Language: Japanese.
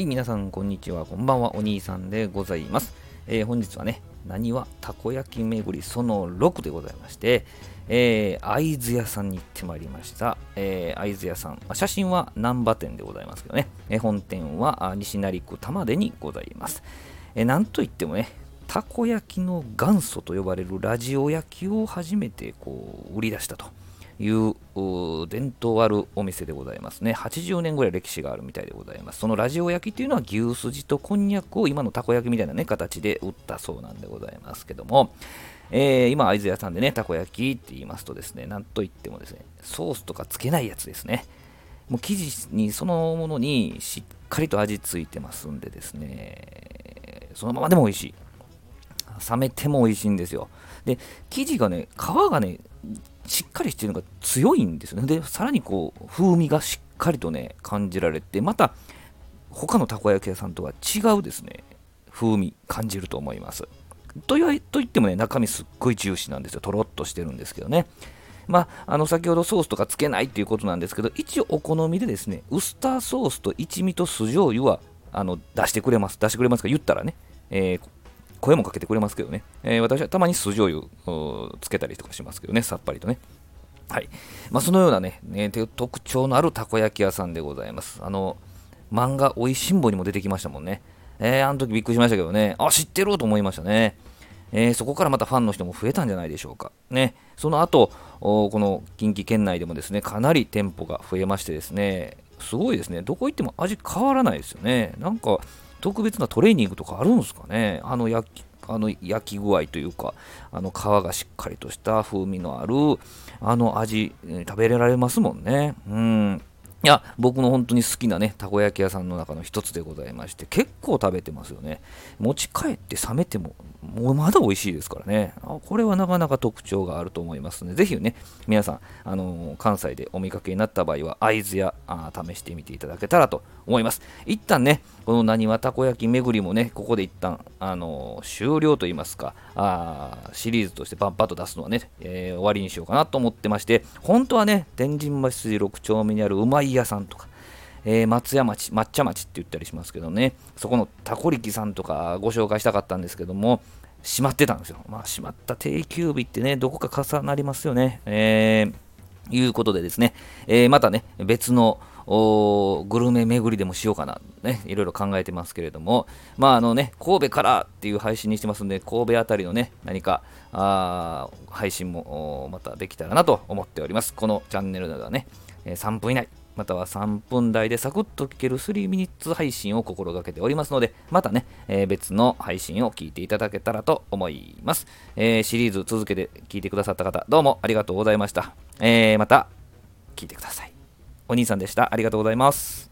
はい、皆さん、こんにちは。こんばんは。お兄さんでございます。えー、本日はね、何はたこ焼き巡りその6でございまして、えー、会津屋さんに行ってまいりました。えー、会津屋さんま、写真は難波店でございますけどね、えー、本店は西成区玉出にございます。えー、なんといってもね、たこ焼きの元祖と呼ばれるラジオ焼きを初めてこう売り出したと。いう伝統あるお店でございますね。80年ぐらい歴史があるみたいでございます。そのラジオ焼きっていうのは牛すじとこんにゃくを今のたこ焼きみたいなね、形で売ったそうなんでございますけども、えー、今、会津屋さんでね、たこ焼きって言いますとですね、なんといってもですね、ソースとかつけないやつですね。もう生地にそのものにしっかりと味ついてますんでですね、そのままでも美味しい。冷めても美味しいんですよ。で、生地がね、皮がね、しっかりしてるのが強いんですよね。で、さらにこう、風味がしっかりとね、感じられて、また、他のたこ焼き屋さんとは違うですね、風味感じると思います。と言と言ってもね、中身すっごいジューシーなんですよ。とろっとしてるんですけどね。まあ、あの先ほどソースとかつけないっていうことなんですけど、一応お好みでですね、ウスターソースと一味と酢醤油はあの出してくれます。出してくれますか？言ったらね、えー、声もかけてくれますけどね、えー、私はたまに酢醤油つけたりとかしますけどね、さっぱりとね。はい。まあ、そのようなね、ね特徴のあるたこ焼き屋さんでございます。あの、漫画、おいしんぼにも出てきましたもんね。えー、あの時びっくりしましたけどね、あ、知ってると思いましたね。えー、そこからまたファンの人も増えたんじゃないでしょうか。ね、その後、この近畿圏内でもですね、かなり店舗が増えましてですね、すごいですね、どこ行っても味変わらないですよね。なんか、特別なトレーニングとかあるんですかね？あの焼きあの焼き具合というか、あの皮がしっかりとした風味のある、あの味、食べられますもんね。うん。いや、僕の本当に好きなね、たこ焼き屋さんの中の一つでございまして、結構食べてますよね。持ち帰って冷めても、もうまだ美味しいですからね。これはなかなか特徴があると思いますので、ぜひね、皆さん、あのー、関西でお見かけになった場合は、会津屋試してみていただけたらと思います。一旦ね、このなにわたこ焼き巡りもね、ここで一旦、あのー、終了といいますか、あシリーズとしてパンパッと出すのはね、えー、終わりにしようかなと思ってまして、本当はね、天神橋筋6丁目にあるうまい屋さんとか、えー、松屋町、抹茶町って言ったりしますけどね、そこのタコリキさんとかご紹介したかったんですけども、閉まってたんですよ。まあ、閉まった定休日ってね、どこか重なりますよね。えー、いうことでですね、えー、またね、別のグルメ巡りでもしようかな、ね、いろいろ考えてますけれども、まああのね、神戸からっていう配信にしてますんで、神戸あたりのね、何かあ配信もまたできたらなと思っております。このチャンネルではね、3分以内、または3分台でサクッと聞ける3ミニッツ配信を心がけておりますので、またね、えー、別の配信を聞いていただけたらと思います。えー、シリーズ続けて聞いてくださった方、どうもありがとうございました。えー、また聞いてください。お兄さんでした。ありがとうございます。